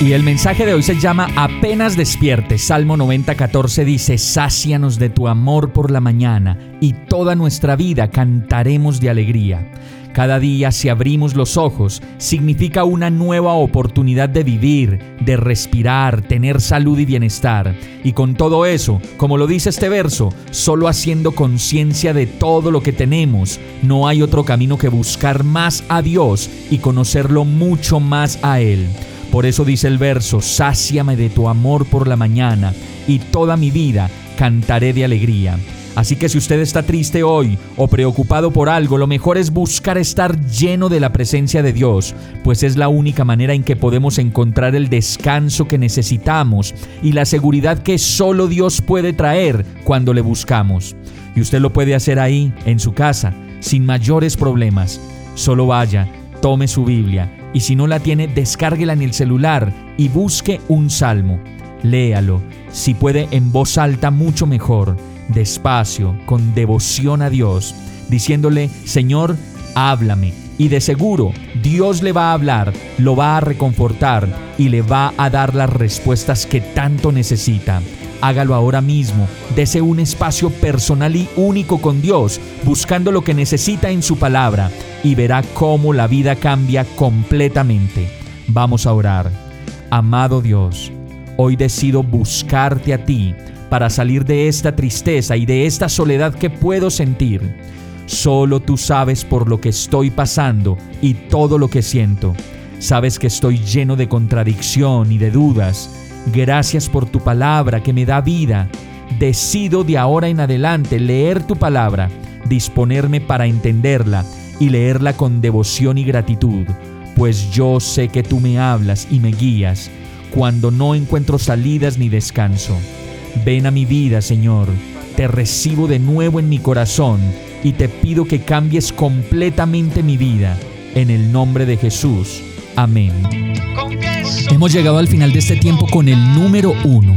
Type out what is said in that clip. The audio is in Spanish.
Y el mensaje de hoy se llama Apenas despierte. Salmo 90:14 dice, Sácianos de tu amor por la mañana, y toda nuestra vida cantaremos de alegría. Cada día si abrimos los ojos significa una nueva oportunidad de vivir, de respirar, tener salud y bienestar. Y con todo eso, como lo dice este verso, solo haciendo conciencia de todo lo que tenemos, no hay otro camino que buscar más a Dios y conocerlo mucho más a Él. Por eso dice el verso, sáciame de tu amor por la mañana, y toda mi vida cantaré de alegría. Así que si usted está triste hoy o preocupado por algo, lo mejor es buscar estar lleno de la presencia de Dios, pues es la única manera en que podemos encontrar el descanso que necesitamos y la seguridad que solo Dios puede traer cuando le buscamos. Y usted lo puede hacer ahí, en su casa, sin mayores problemas. Solo vaya, tome su Biblia y si no la tiene, descárguela en el celular y busque un salmo. Léalo, si puede en voz alta mucho mejor, despacio, con devoción a Dios, diciéndole, Señor, háblame. Y de seguro Dios le va a hablar, lo va a reconfortar y le va a dar las respuestas que tanto necesita. Hágalo ahora mismo, dese un espacio personal y único con Dios, buscando lo que necesita en su palabra, y verá cómo la vida cambia completamente. Vamos a orar. Amado Dios, hoy decido buscarte a ti para salir de esta tristeza y de esta soledad que puedo sentir. Solo tú sabes por lo que estoy pasando y todo lo que siento. Sabes que estoy lleno de contradicción y de dudas Gracias por tu palabra que me da vida. Decido de ahora en adelante leer tu palabra, disponerme para entenderla y leerla con devoción y gratitud, pues yo sé que tú me hablas y me guías cuando no encuentro salidas ni descanso. Ven a mi vida, Señor, te recibo de nuevo en mi corazón y te pido que cambies completamente mi vida. En el nombre de Jesús. Amén. Hemos llegado al final de este tiempo con el número uno.